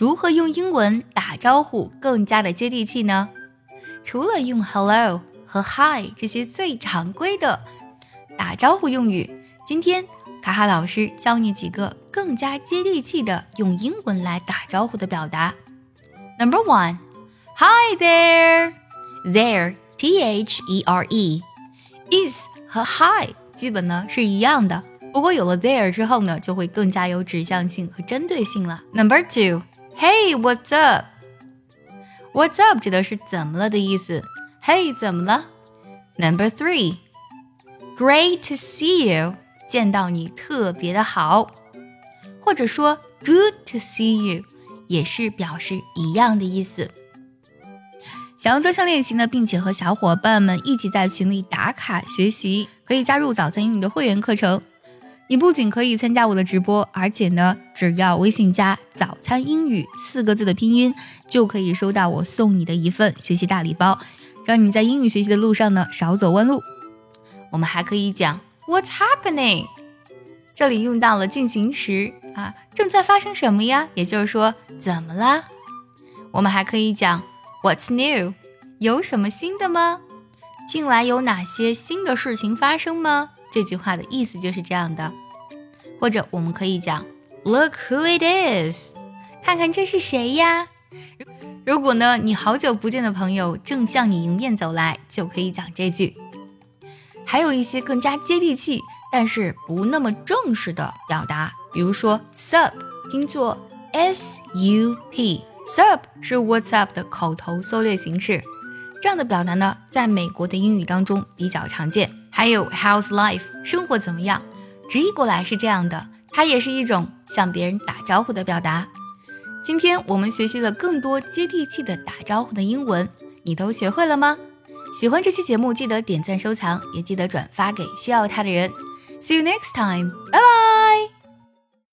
如何用英文打招呼更加的接地气呢？除了用 hello 和 hi 这些最常规的打招呼用语，今天卡卡老师教你几个更加接地气的用英文来打招呼的表达。Number one, Hi there, there, t h e r e, is 和 hi 基本呢是一样的，不过有了 there 之后呢，就会更加有指向性和针对性了。Number two, Hey, what's up? What's up 指的是怎么了的意思。Hey，怎么了？Number three, Great to see you，见到你特别的好，或者说 Good to see you。也是表示一样的意思。想要专项练习呢，并且和小伙伴们一起在群里打卡学习，可以加入早餐英语的会员课程。你不仅可以参加我的直播，而且呢，只要微信加“早餐英语”四个字的拼音，就可以收到我送你的一份学习大礼包，让你在英语学习的路上呢少走弯路。我们还可以讲 “What's happening”，这里用到了进行时。啊，正在发生什么呀？也就是说，怎么啦？我们还可以讲 What's new？有什么新的吗？近来有哪些新的事情发生吗？这句话的意思就是这样的。或者我们可以讲 Look who it is！看看这是谁呀？如果呢，你好久不见的朋友正向你迎面走来，就可以讲这句。还有一些更加接地气，但是不那么正式的表达。比如说，sup 拼作 s u p，sup 是 What's up 的口头缩略形式。这样的表达呢，在美国的英语当中比较常见。还有 How's life？生活怎么样？直译过来是这样的，它也是一种向别人打招呼的表达。今天我们学习了更多接地气的打招呼的英文，你都学会了吗？喜欢这期节目，记得点赞收藏，也记得转发给需要它的人。See you next time，拜拜。